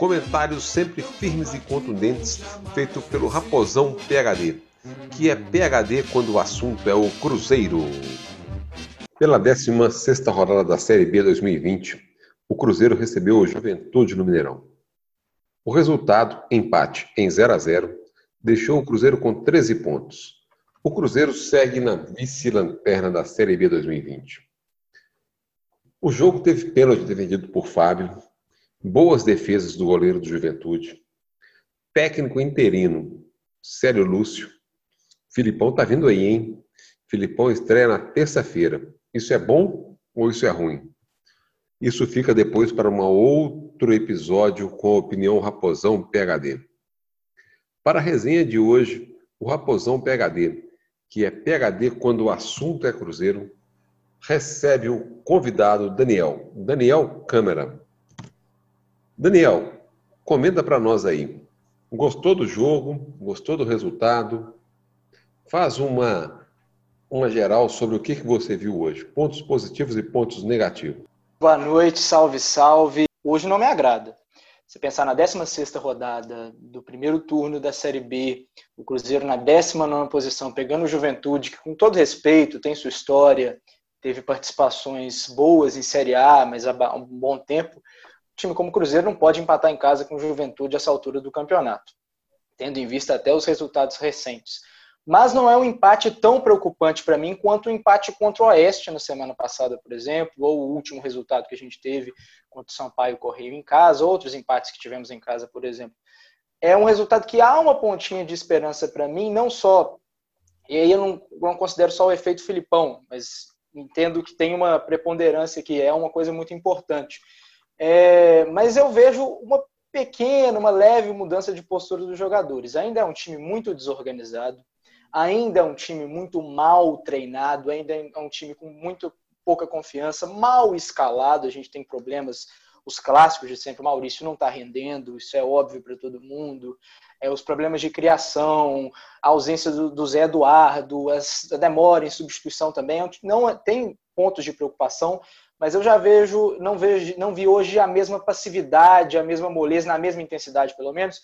Comentários sempre firmes e contundentes, feito pelo Raposão PHD, que é PHD quando o assunto é o Cruzeiro. Pela 16 rodada da Série B 2020, o Cruzeiro recebeu o Juventude no Mineirão. O resultado, empate em 0 a 0, deixou o Cruzeiro com 13 pontos. O Cruzeiro segue na vice-lanterna da Série B 2020. O jogo teve pênalti defendido por Fábio, boas defesas do goleiro do Juventude, técnico interino, Célio Lúcio. Filipão tá vindo aí, hein? Filipão estreia na terça-feira. Isso é bom ou isso é ruim? Isso fica depois para um outro episódio com a opinião Raposão PHD. Para a resenha de hoje, o Raposão PHD, que é PHD quando o assunto é Cruzeiro, recebe o convidado Daniel, Daniel Câmara, Daniel, comenta para nós aí. Gostou do jogo? Gostou do resultado? Faz uma, uma geral sobre o que, você viu hoje. Pontos positivos e pontos negativos. Boa noite, salve, salve. Hoje não me agrada. Se pensar na 16ª rodada do primeiro turno da Série B, o Cruzeiro na 19ª posição, pegando o Juventude, que com todo respeito tem sua história, teve participações boas em Série A, mas há um bom tempo, time como o Cruzeiro não pode empatar em casa com Juventude essa altura do campeonato, tendo em vista até os resultados recentes. Mas não é um empate tão preocupante para mim quanto o empate contra o Oeste na semana passada, por exemplo, ou o último resultado que a gente teve contra o Sampaio Correio em casa, outros empates que tivemos em casa, por exemplo. É um resultado que há uma pontinha de esperança para mim, não só, e aí eu não, não considero só o efeito Filipão, mas entendo que tem uma preponderância que é uma coisa muito importante é, mas eu vejo uma pequena, uma leve mudança de postura dos jogadores. Ainda é um time muito desorganizado, ainda é um time muito mal treinado, ainda é um time com muito pouca confiança, mal escalado. A gente tem problemas, os clássicos de sempre. O Maurício não está rendendo, isso é óbvio para todo mundo. É, os problemas de criação, a ausência do, do Zé Eduardo, a demora em substituição também. É não tem pontos de preocupação, mas eu já vejo, não vejo, não vi hoje a mesma passividade, a mesma moleza, na mesma intensidade, pelo menos,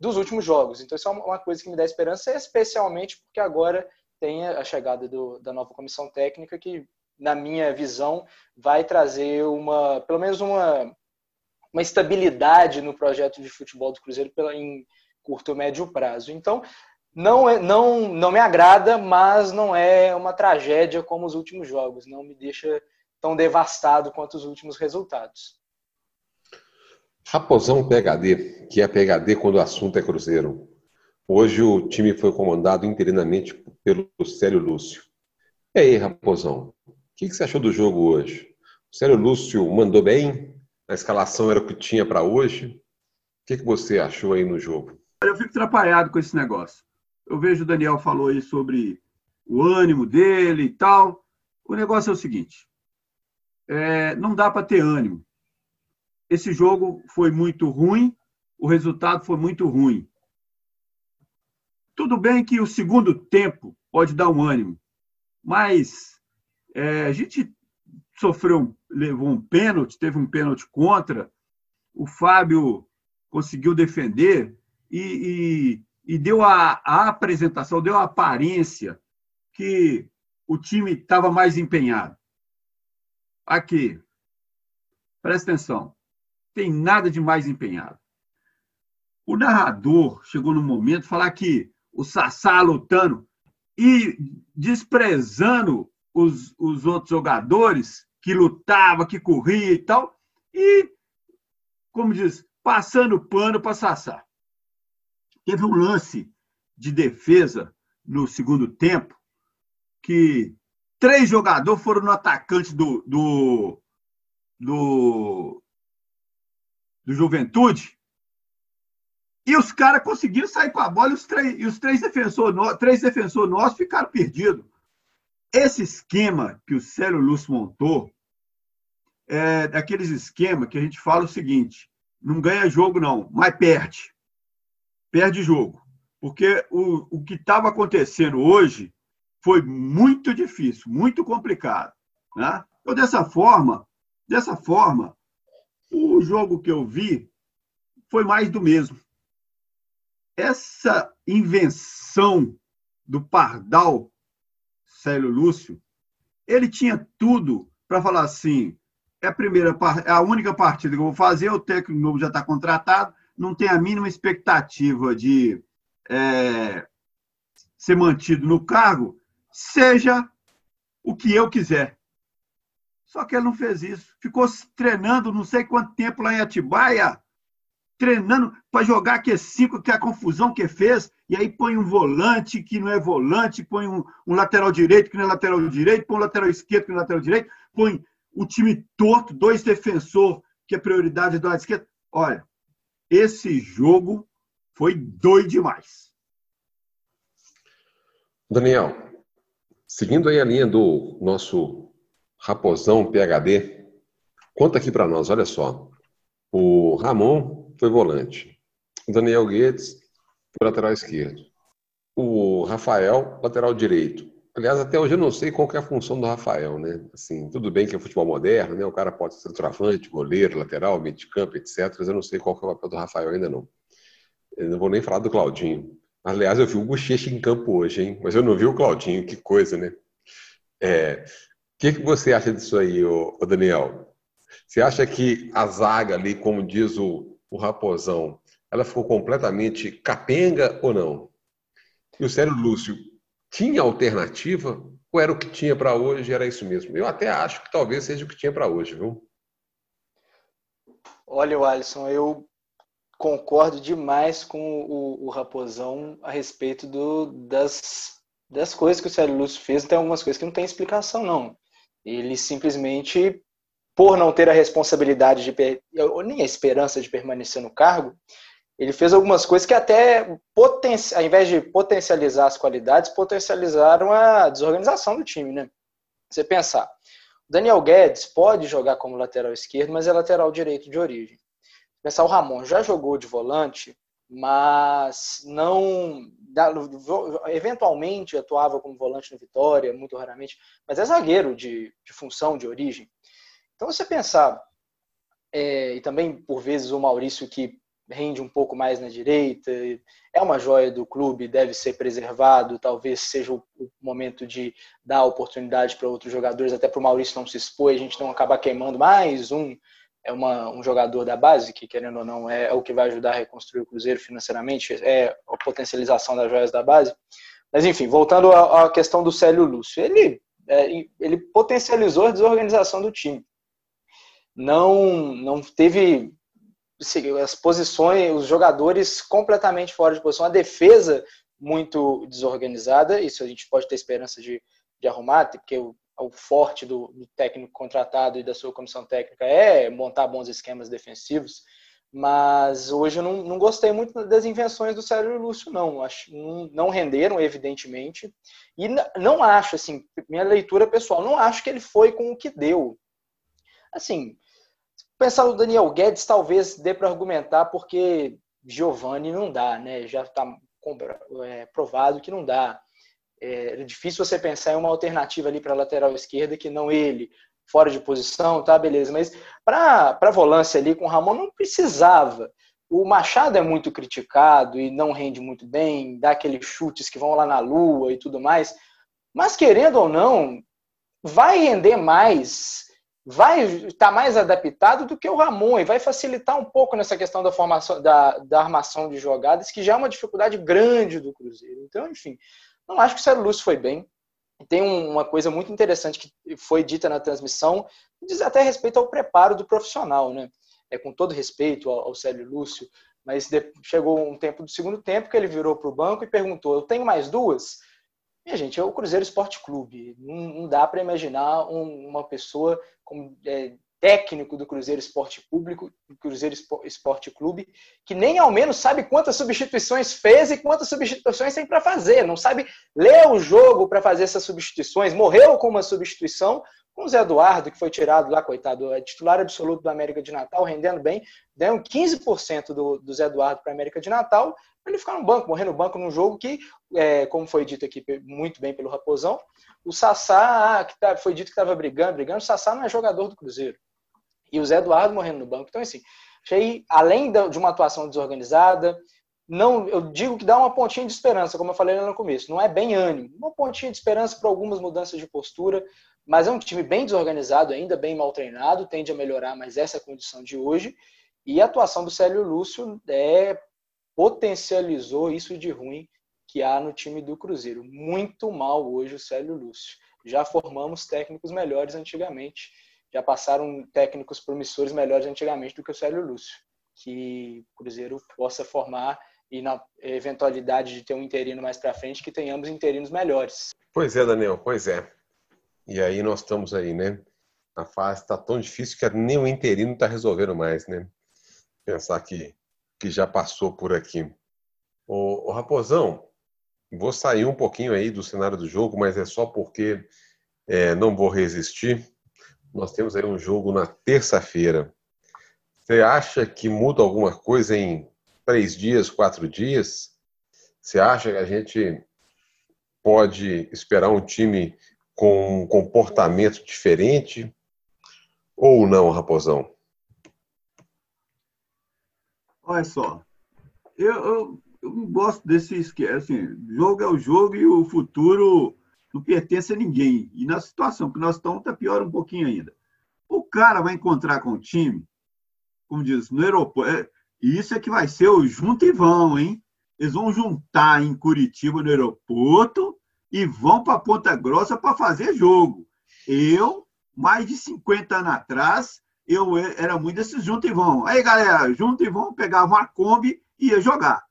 dos últimos jogos. Então isso é uma coisa que me dá esperança, especialmente porque agora tem a chegada do, da nova comissão técnica que, na minha visão, vai trazer uma, pelo menos uma, uma estabilidade no projeto de futebol do Cruzeiro pela, em curto ou médio prazo. Então, não, é, não, não me agrada, mas não é uma tragédia como os últimos jogos. Não me deixa tão devastado quanto os últimos resultados. Raposão PHD, que é PHD quando o assunto é Cruzeiro. Hoje o time foi comandado interinamente pelo Célio Lúcio. E aí, Raposão, o que você achou do jogo hoje? O Célio Lúcio mandou bem? A escalação era o que tinha para hoje? O que você achou aí no jogo? Eu fico atrapalhado com esse negócio. Eu vejo o Daniel falou aí sobre o ânimo dele e tal. O negócio é o seguinte: é, não dá para ter ânimo. Esse jogo foi muito ruim, o resultado foi muito ruim. Tudo bem que o segundo tempo pode dar um ânimo, mas é, a gente sofreu, levou um pênalti, teve um pênalti contra, o Fábio conseguiu defender e, e, e deu a, a apresentação, deu a aparência que o time estava mais empenhado. Aqui, presta atenção, tem nada de mais empenhado. O narrador chegou no momento de falar que o Sassá lutando e desprezando os, os outros jogadores que lutava, que corria e tal, e, como diz, passando pano para Sassá. Teve um lance de defesa no segundo tempo que Três jogadores foram no atacante do, do, do, do Juventude E os caras conseguiram sair com a bola e os três, e os três defensores três defensor nossos ficaram perdidos. Esse esquema que o Célio Lúcio montou é daqueles esquemas que a gente fala o seguinte: não ganha jogo, não, mas perde. Perde jogo. Porque o, o que estava acontecendo hoje foi muito difícil, muito complicado. Né? Então, dessa forma, dessa forma, o jogo que eu vi foi mais do mesmo. Essa invenção do Pardal, Célio Lúcio, ele tinha tudo para falar assim: é a primeira é a única partida que eu vou fazer, o técnico novo já está contratado, não tem a mínima expectativa de é, ser mantido no cargo, seja o que eu quiser. Só que ele não fez isso. Ficou treinando não sei quanto tempo lá em Atibaia, treinando para jogar aquele cinco, que é a confusão que fez, e aí põe um volante que não é volante, põe um, um lateral direito que não é lateral direito, põe um lateral esquerdo que não é lateral direito, põe o time torto, dois defensor que é prioridade do lado esquerdo. Olha, esse jogo foi doido demais. Daniel, seguindo aí a linha do nosso raposão PHD, conta aqui para nós, olha só. O Ramon foi volante. O Daniel Guedes foi lateral esquerdo. O Rafael, lateral direito. Aliás, até hoje eu não sei qual é a função do Rafael, né? Assim, tudo bem que é futebol moderno, né? O cara pode ser travante, goleiro, lateral, meio de campo, etc. Mas eu não sei qual é o papel do Rafael ainda não. Eu não vou nem falar do Claudinho. Aliás, eu vi o Bochecha em campo hoje, hein? Mas eu não vi o Claudinho, que coisa, né? É, o que, que você acha disso aí, ô, ô Daniel? Você acha que a zaga ali, como diz o, o Raposão, ela ficou completamente capenga ou não? E o Sérgio Lúcio tinha alternativa ou era o que tinha para hoje era isso mesmo? Eu até acho que talvez seja o que tinha para hoje, viu? Olha, Alisson, eu concordo demais com o, o Raposão a respeito do, das, das coisas que o Célio Lúcio fez. Tem algumas coisas que não tem explicação, não. Ele simplesmente, por não ter a responsabilidade de, ou nem a esperança de permanecer no cargo, ele fez algumas coisas que até, ao invés de potencializar as qualidades, potencializaram a desorganização do time, né? Você pensar, Daniel Guedes pode jogar como lateral esquerdo, mas é lateral direito de origem. Pensar o Ramon já jogou de volante, mas não eventualmente atuava como volante no Vitória, muito raramente, mas é zagueiro de, de função de origem. Então você pensar é, e também por vezes o Maurício que rende um pouco mais na direita, é uma joia do clube, deve ser preservado, talvez seja o momento de dar oportunidade para outros jogadores, até para o Maurício não se expor, a gente não acabar queimando mais um, é uma, um jogador da base, que querendo ou não é, é, o que vai ajudar a reconstruir o Cruzeiro financeiramente, é a potencialização das joias da base. Mas enfim, voltando à, questão do Célio Lúcio, ele, é, ele potencializou a desorganização do time. Não, não teve as posições, os jogadores completamente fora de posição, a defesa muito desorganizada, isso a gente pode ter esperança de, de arrumar, porque o, o forte do, do, técnico contratado e da sua comissão técnica é montar bons esquemas defensivos, mas hoje eu não, não gostei muito das invenções do Sérgio Lúcio, não. Acho, não, não renderam, evidentemente, e não acho, assim, minha leitura pessoal, não acho que ele foi com o que deu. Assim, Pensar no Daniel Guedes talvez dê para argumentar porque Giovanni não dá, né? Já está é, provado que não dá. É, é difícil você pensar em uma alternativa ali para a lateral esquerda que não ele, fora de posição, tá? Beleza. Mas para volância ali com o Ramon não precisava. O Machado é muito criticado e não rende muito bem, dá aqueles chutes que vão lá na lua e tudo mais. Mas querendo ou não, vai render mais vai estar tá mais adaptado do que o Ramon e vai facilitar um pouco nessa questão da formação da, da armação de jogadas, que já é uma dificuldade grande do Cruzeiro. Então, enfim, não acho que o Célio Lúcio foi bem. Tem uma coisa muito interessante que foi dita na transmissão, diz até respeito ao preparo do profissional, né? É, com todo respeito ao, Célio Lúcio, mas chegou um tempo do segundo tempo que ele virou para o banco e perguntou: Eu tenho mais duas? Minha gente, é o Cruzeiro Esporte Clube. Não, não dá para imaginar um, uma pessoa com, é, técnico do Cruzeiro Esporte Público, do Cruzeiro Esporte Clube, que nem ao menos sabe quantas substituições fez e quantas substituições tem para fazer, não sabe ler o jogo para fazer essas substituições, morreu com uma substituição, com o Zé Eduardo, que foi tirado lá, coitado, é titular absoluto do América de Natal, rendendo bem, deram 15% do, do Zé Eduardo para a América de Natal, para ele ficar no banco, morrer no banco num jogo que, é, como foi dito aqui muito bem pelo Raposão, o Sassá, que tá, foi dito que estava brigando, brigando, o Sassá não é jogador do Cruzeiro e o Zé Eduardo morrendo no banco. Então, assim, achei, além de uma atuação desorganizada, não, eu digo que dá uma pontinha de esperança, como eu falei lá no começo. Não é bem ânimo, uma pontinha de esperança para algumas mudanças de postura, mas é um time bem desorganizado, ainda bem mal treinado, tende a melhorar, mas essa é a condição de hoje. E a atuação do Célio Lúcio é, potencializou isso de ruim que há no time do Cruzeiro. Muito mal hoje o Célio Lúcio. Já formamos técnicos melhores antigamente já passaram técnicos promissores melhores antigamente do que o Célio Lúcio, que o Cruzeiro possa formar e na eventualidade de ter um interino mais para frente, que tenhamos interinos melhores. Pois é, Daniel, pois é. E aí nós estamos aí, né? A fase está tão difícil que nem o interino está resolvendo mais, né? Pensar que, que já passou por aqui. Ô Raposão, vou sair um pouquinho aí do cenário do jogo, mas é só porque é, não vou resistir nós temos aí um jogo na terça-feira. Você acha que muda alguma coisa em três dias, quatro dias? Você acha que a gente pode esperar um time com um comportamento diferente? Ou não, Raposão? Olha só, eu, eu, eu gosto desse esquema. Assim, jogo é o jogo e o futuro não pertence a ninguém. E na situação que nós estamos, está pior um pouquinho ainda. O cara vai encontrar com o time, como diz, no aeroporto. É, e isso é que vai ser o junto e vão, hein? Eles vão juntar em Curitiba no aeroporto e vão para Ponta Grossa para fazer jogo. Eu, mais de 50 anos atrás, eu era muito desses junto e vão. Aí, galera, junto e vão, pegava uma Kombi e ia jogar.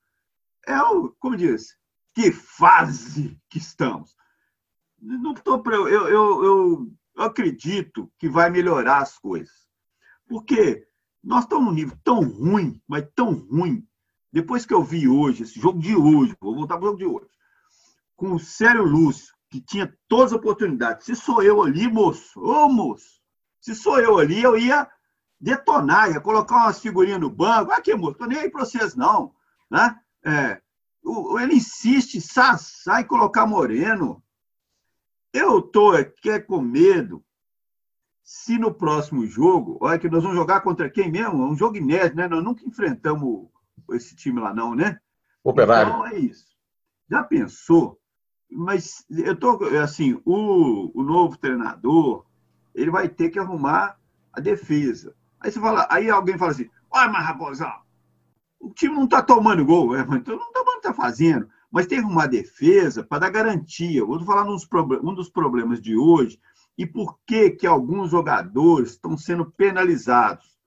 É o, como diz, que fase que estamos não tô, eu, eu, eu, eu acredito que vai melhorar as coisas. Porque nós estamos num nível tão ruim, mas tão ruim. Depois que eu vi hoje, esse jogo de hoje, vou voltar para o jogo de hoje, com o Sério Lúcio, que tinha todas as oportunidades. Se sou eu ali, moço, ô moço, se sou eu ali, eu ia detonar, ia colocar umas figurinhas no banco. Aqui, moço, tô nem aí para vocês, não. Né? É, ele insiste, sai, sai colocar Moreno. Eu estou aqui é com medo se no próximo jogo, olha que nós vamos jogar contra quem mesmo? É um jogo inédito, né? Nós nunca enfrentamos esse time lá, não, né? Operário. Então é isso. Já pensou? Mas eu tô assim, o, o novo treinador, ele vai ter que arrumar a defesa. Aí você fala, aí alguém fala assim: olha, mas Raposão, o time não está tomando gol, é, então não está tá fazendo mas teve uma defesa para dar garantia. Vou falar um dos problemas de hoje e por que, que alguns jogadores estão sendo penalizados.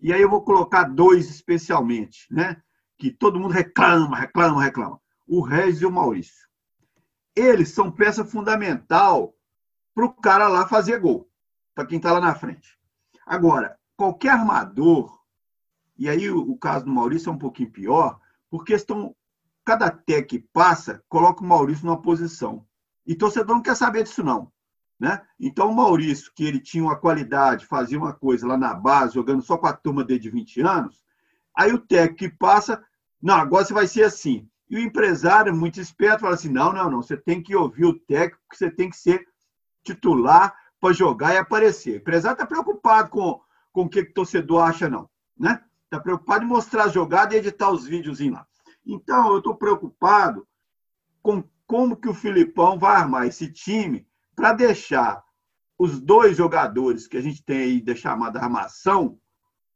E aí eu vou colocar dois especialmente, né? Que todo mundo reclama, reclama, reclama. O Regis e o Maurício. Eles são peça fundamental para o cara lá fazer gol, para quem está lá na frente. Agora, qualquer armador, e aí o caso do Maurício é um pouquinho pior, porque estão cada tec que passa, coloca o Maurício numa posição. E torcedor não quer saber disso, não. Né? Então, o Maurício, que ele tinha uma qualidade, fazia uma coisa lá na base, jogando só com a turma dele de 20 anos, aí o técnico que passa, não, agora você vai ser assim. E o empresário, muito esperto, fala assim: não, não, não, você tem que ouvir o técnico, você tem que ser titular para jogar e aparecer. O empresário está preocupado com, com o que o torcedor acha, não. Né? Está preocupado em mostrar a jogada e editar os vídeos lá. Então, eu estou preocupado com como que o Filipão vai armar esse time para deixar os dois jogadores que a gente tem aí da chamada armação,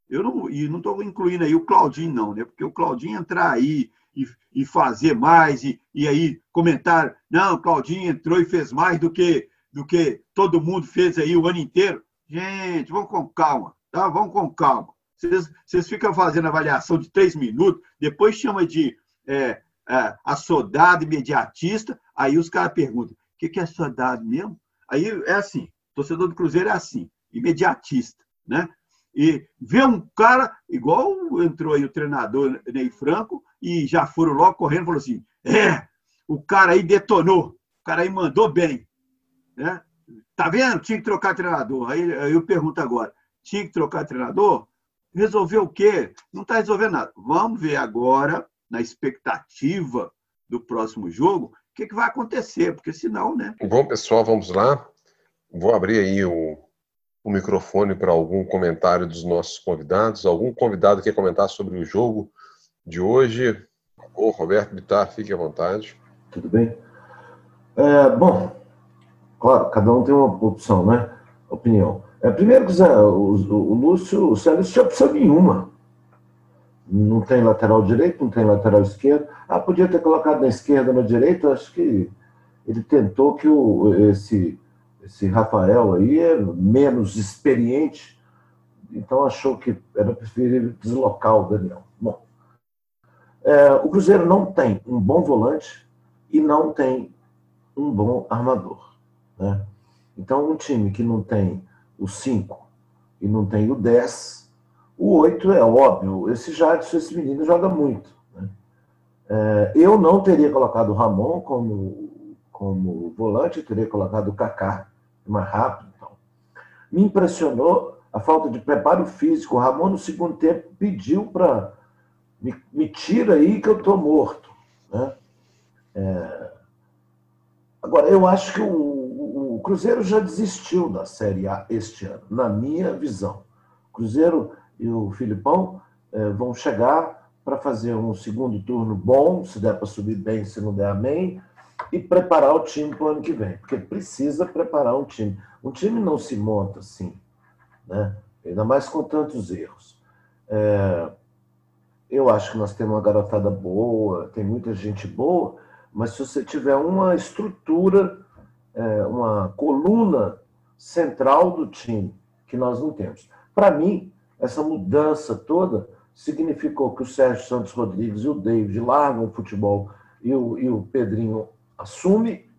eu não, e não estou incluindo aí o Claudinho, não, né? Porque o Claudinho entrar aí e, e fazer mais, e, e aí comentar, não, o Claudinho entrou e fez mais do que, do que todo mundo fez aí o ano inteiro. Gente, vamos com calma, tá? Vamos com calma. Vocês, vocês ficam fazendo avaliação de três minutos, depois chama de é, é, assodado imediatista, aí os caras perguntam, o que, que é assodado mesmo? Aí é assim, torcedor do Cruzeiro é assim, imediatista. né? E ver um cara, igual entrou aí o treinador Ney Franco, e já foram logo correndo e falou assim: é, o cara aí detonou, o cara aí mandou bem. Né? Tá vendo? Tinha que trocar treinador. Aí eu pergunto agora: tinha que trocar treinador? Resolver o quê? Não está resolvendo nada. Vamos ver agora, na expectativa do próximo jogo, o que, que vai acontecer, porque senão, né? Bom, pessoal, vamos lá. Vou abrir aí o, o microfone para algum comentário dos nossos convidados. Algum convidado quer comentar sobre o jogo de hoje? O Roberto Bittar, fique à vontade. Tudo bem? É, bom, claro, cada um tem uma opção, né? Opinião. É, primeiro, o, o, o Lúcio, o Célio tinha opção nenhuma. Não tem lateral direito, não tem lateral esquerdo. Ah, podia ter colocado na esquerda, na direita. Acho que ele tentou que o, esse, esse Rafael aí é menos experiente, então achou que era preferível deslocar o Daniel. Bom, é, o Cruzeiro não tem um bom volante e não tem um bom armador. Né? Então, um time que não tem o 5 e não tem o 10, o 8 é óbvio. Esse Jadson, esse menino, joga muito. Né? É, eu não teria colocado o Ramon como, como volante, teria colocado o Kaká mais rápido. Então. Me impressionou a falta de preparo físico. O Ramon, no segundo tempo, pediu para me, me tira aí que eu estou morto. Né? É... Agora, eu acho que o, Cruzeiro já desistiu da Série A este ano, na minha visão. O Cruzeiro e o Filipão é, vão chegar para fazer um segundo turno bom, se der para subir bem, se não der, amém, e preparar o time para o ano que vem, porque precisa preparar um time. Um time não se monta assim, né? ainda mais com tantos erros. É, eu acho que nós temos uma garotada boa, tem muita gente boa, mas se você tiver uma estrutura, é, uma coluna central do time, que nós não temos. Para mim, essa mudança toda significou que o Sérgio Santos Rodrigues e o David largam o futebol e o, e o Pedrinho assume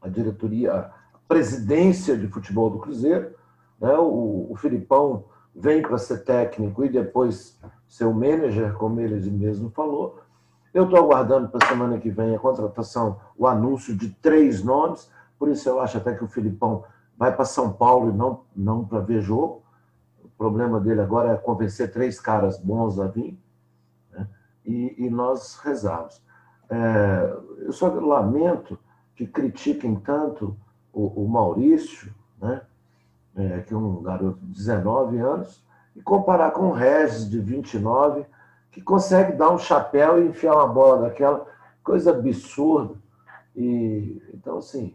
a diretoria, a presidência de futebol do Cruzeiro. Né? O, o Filipão vem para ser técnico e depois ser o manager, como ele mesmo falou. Eu estou aguardando para semana que vem a contratação, o anúncio de três nomes, por isso eu acho até que o Filipão vai para São Paulo e não, não para ver jogo. O problema dele agora é convencer três caras bons a vir, né? e, e, nós rezamos. É, eu só lamento que critiquem tanto o, o Maurício, né? É, que é um garoto de 19 anos, e comparar com o Regis, de 29, que consegue dar um chapéu e enfiar uma bola daquela, coisa absurda. E, então, assim,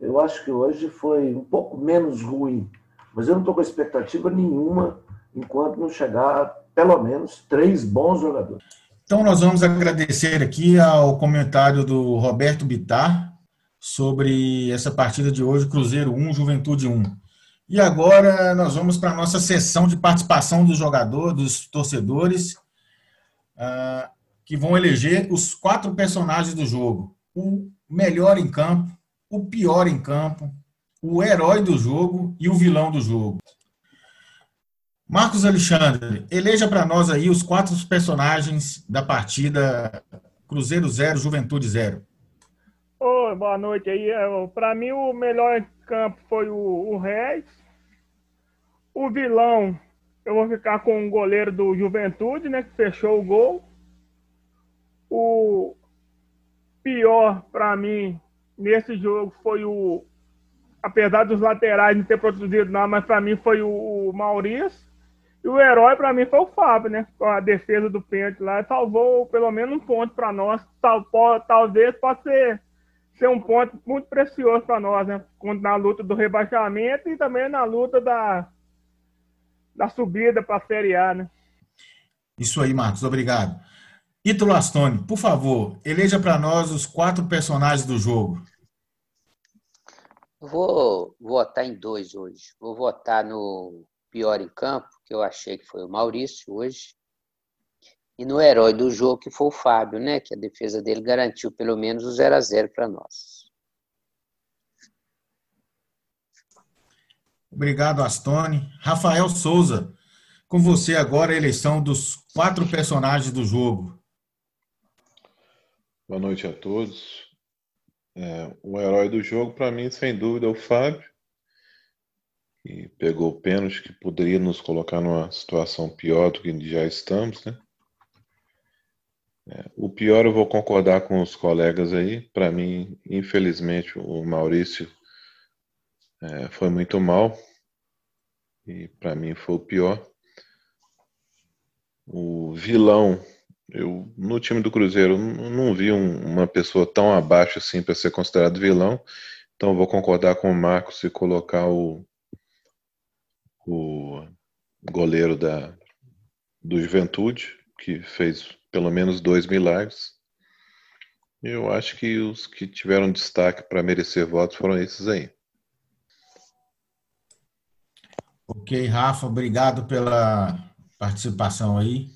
eu acho que hoje foi um pouco menos ruim, mas eu não estou com expectativa nenhuma enquanto não chegar pelo menos três bons jogadores. Então, nós vamos agradecer aqui ao comentário do Roberto Bitar sobre essa partida de hoje, Cruzeiro 1, Juventude 1. E agora nós vamos para a nossa sessão de participação do jogador, dos torcedores, uh, que vão eleger os quatro personagens do jogo: o melhor em campo, o pior em campo, o herói do jogo e o vilão do jogo. Marcos Alexandre, eleja para nós aí os quatro personagens da partida Cruzeiro 0, Juventude 0. Oi, boa noite aí. É, para mim, o melhor em campo foi o, o Reis. O vilão, eu vou ficar com o goleiro do Juventude, né? Que fechou o gol. O pior para mim nesse jogo foi o. Apesar dos laterais não ter produzido nada, mas para mim foi o, Maurício. E o herói para mim foi o Fábio, né? Com a defesa do pênalti lá, salvou pelo menos um ponto para nós. Tal, talvez possa ser ser um ponto muito precioso para nós, né? Na luta do rebaixamento e também na luta da, da subida para a Série A, né? Isso aí, Marcos, obrigado. Ítalo Astone, por favor, eleja para nós os quatro personagens do jogo. Vou votar em dois hoje. Vou votar no pior em campo, que eu achei que foi o Maurício hoje. E no herói do jogo, que foi o Fábio, né? Que a defesa dele garantiu pelo menos o 0 a 0 para nós. Obrigado, Astone. Rafael Souza, com você agora a eleição dos quatro personagens do jogo. Boa noite a todos. É, o herói do jogo, para mim, sem dúvida, é o Fábio, que pegou o pênalti que poderia nos colocar numa situação pior do que já estamos, né? É, o pior eu vou concordar com os colegas aí. Para mim, infelizmente, o Maurício é, foi muito mal e para mim foi o pior. O vilão, eu no time do Cruzeiro não vi um, uma pessoa tão abaixo assim para ser considerado vilão. Então vou concordar com o Marcos e colocar o, o goleiro da do Juventude, que fez pelo menos dois milagres. Eu acho que os que tiveram destaque para merecer votos foram esses aí. Ok, Rafa, obrigado pela participação aí.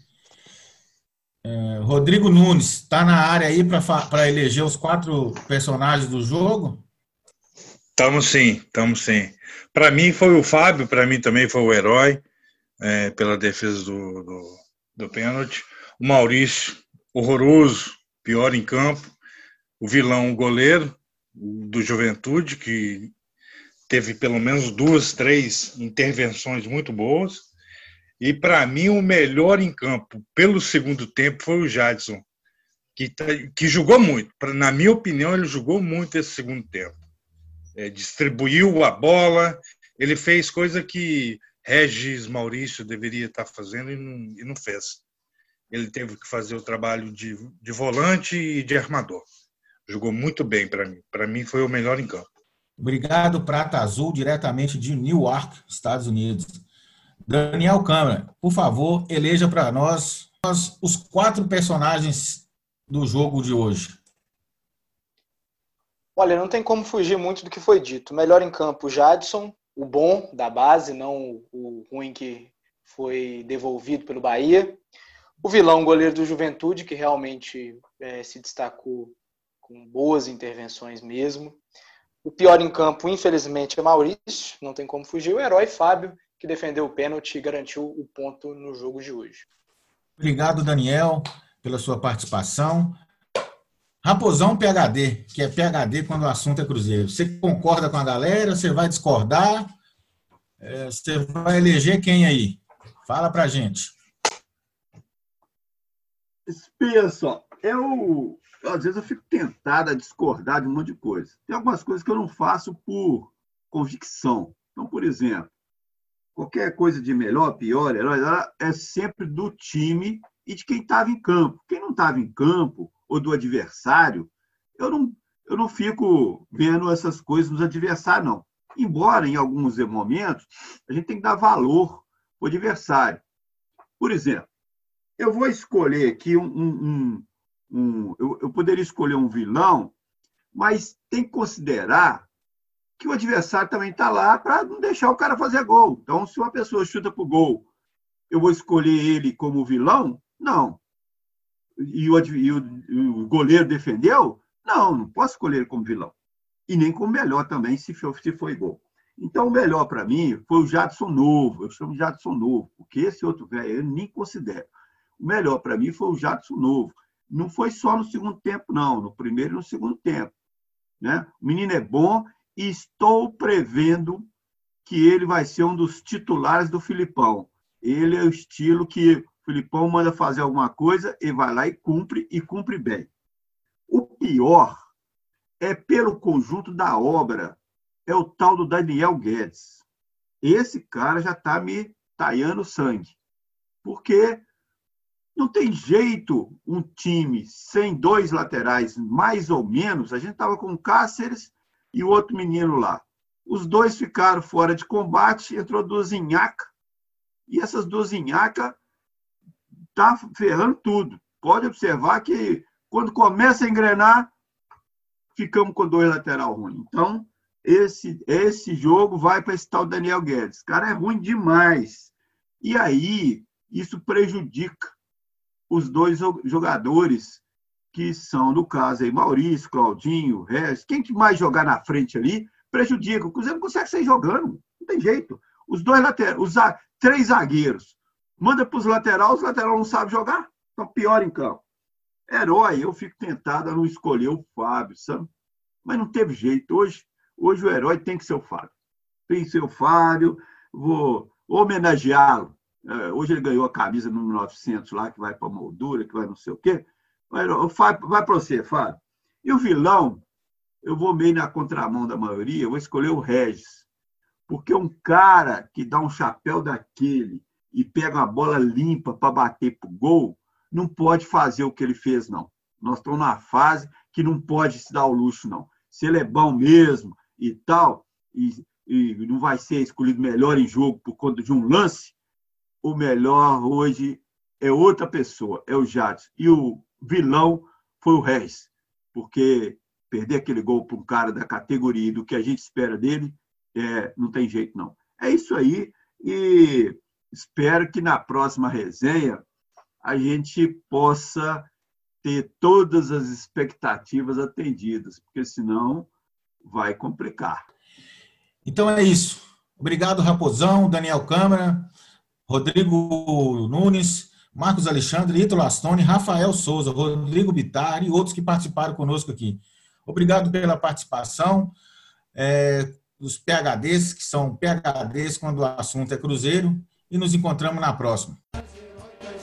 É, Rodrigo Nunes, está na área aí para eleger os quatro personagens do jogo? Estamos sim, estamos sim. Para mim foi o Fábio, para mim também foi o herói, é, pela defesa do, do, do pênalti o Maurício, horroroso, pior em campo, o vilão, o goleiro do Juventude, que teve pelo menos duas, três intervenções muito boas. E para mim, o melhor em campo, pelo segundo tempo, foi o Jadson, que, tá, que jogou muito. Na minha opinião, ele jogou muito esse segundo tempo. É, distribuiu a bola, ele fez coisa que Regis Maurício deveria estar fazendo e não, e não fez ele teve que fazer o trabalho de, de volante e de armador. Jogou muito bem para mim. Para mim foi o melhor em campo. Obrigado, Prata Azul, diretamente de Newark, Estados Unidos. Daniel Câmara, por favor, eleja para nós os quatro personagens do jogo de hoje. Olha, não tem como fugir muito do que foi dito. Melhor em campo, Jadson, o bom da base, não o ruim que foi devolvido pelo Bahia. O vilão, goleiro do Juventude, que realmente é, se destacou com boas intervenções mesmo. O pior em campo, infelizmente, é Maurício, não tem como fugir. O herói Fábio, que defendeu o pênalti e garantiu o ponto no jogo de hoje. Obrigado, Daniel, pela sua participação. Raposão PHD, que é PHD quando o assunto é Cruzeiro. Você concorda com a galera? Você vai discordar? É, você vai eleger quem aí? Fala pra gente. Espia só, eu às vezes eu fico tentado a discordar de um monte de coisa. Tem algumas coisas que eu não faço por convicção. Então, por exemplo, qualquer coisa de melhor, pior, herói, é sempre do time e de quem estava em campo. Quem não estava em campo ou do adversário, eu não, eu não fico vendo essas coisas nos adversários, não. Embora, em alguns momentos, a gente tem que dar valor ao adversário. Por exemplo, eu vou escolher aqui um. um, um, um eu, eu poderia escolher um vilão, mas tem que considerar que o adversário também está lá para não deixar o cara fazer gol. Então, se uma pessoa chuta para o gol, eu vou escolher ele como vilão? Não. E o, e o, o goleiro defendeu? Não, não posso escolher ele como vilão. E nem como melhor também, se for, se foi gol. Então, o melhor para mim foi o Jadson Novo. Eu chamo de Jadson Novo, porque esse outro velho eu nem considero. O melhor para mim foi o Jadson Novo. Não foi só no segundo tempo, não, no primeiro e no segundo tempo. Né? O menino é bom e estou prevendo que ele vai ser um dos titulares do Filipão. Ele é o estilo que o Filipão manda fazer alguma coisa e vai lá e cumpre, e cumpre bem. O pior é pelo conjunto da obra, é o tal do Daniel Guedes. Esse cara já está me taiando sangue. Porque não tem jeito um time sem dois laterais, mais ou menos. A gente estava com Cáceres e o outro menino lá. Os dois ficaram fora de combate, entrou duas Inhaca. E essas duas Inhaca tá ferrando tudo. Pode observar que quando começa a engrenar, ficamos com dois lateral ruins. Então, esse, esse jogo vai para esse tal Daniel Guedes. Cara é ruim demais. E aí, isso prejudica os dois jogadores que são, no caso, aí, Maurício, Claudinho, Regis, quem que mais jogar na frente ali, prejudica. O Cruzeiro não consegue sair jogando. Não tem jeito. Os dois laterais, os três zagueiros. Manda para os laterais, os laterais não sabem jogar. Então, pior em campo. Herói, eu fico tentado a não escolher o Fábio, sabe? Mas não teve jeito. Hoje, hoje o herói tem que ser o Fábio. Tem que ser o Fábio. Vou homenageá-lo. É, hoje ele ganhou a camisa no 1900 lá, que vai para a moldura, que vai não sei o quê. Vai, vai para você, Fábio. E o vilão, eu vou meio na contramão da maioria, eu vou escolher o Regis. Porque um cara que dá um chapéu daquele e pega a bola limpa para bater para o gol, não pode fazer o que ele fez, não. Nós estamos na fase que não pode se dar o luxo, não. Se ele é bom mesmo e tal, e, e não vai ser escolhido melhor em jogo por conta de um lance, o melhor hoje é outra pessoa, é o Jadson. E o vilão foi o Reis, porque perder aquele gol para um cara da categoria e do que a gente espera dele, é, não tem jeito, não. É isso aí, e espero que na próxima resenha a gente possa ter todas as expectativas atendidas, porque senão vai complicar. Então é isso. Obrigado, Raposão, Daniel Câmara, Rodrigo Nunes, Marcos Alexandre, Ítalo Astone, Rafael Souza, Rodrigo Bitar e outros que participaram conosco aqui. Obrigado pela participação. É, dos PHDs, que são PHDs quando o assunto é Cruzeiro, e nos encontramos na próxima.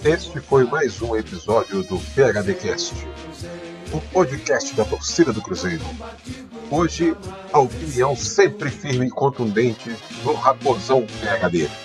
Este foi mais um episódio do PHDcast, o podcast da torcida do Cruzeiro. Hoje, a opinião sempre firme e contundente do Raposão PHD.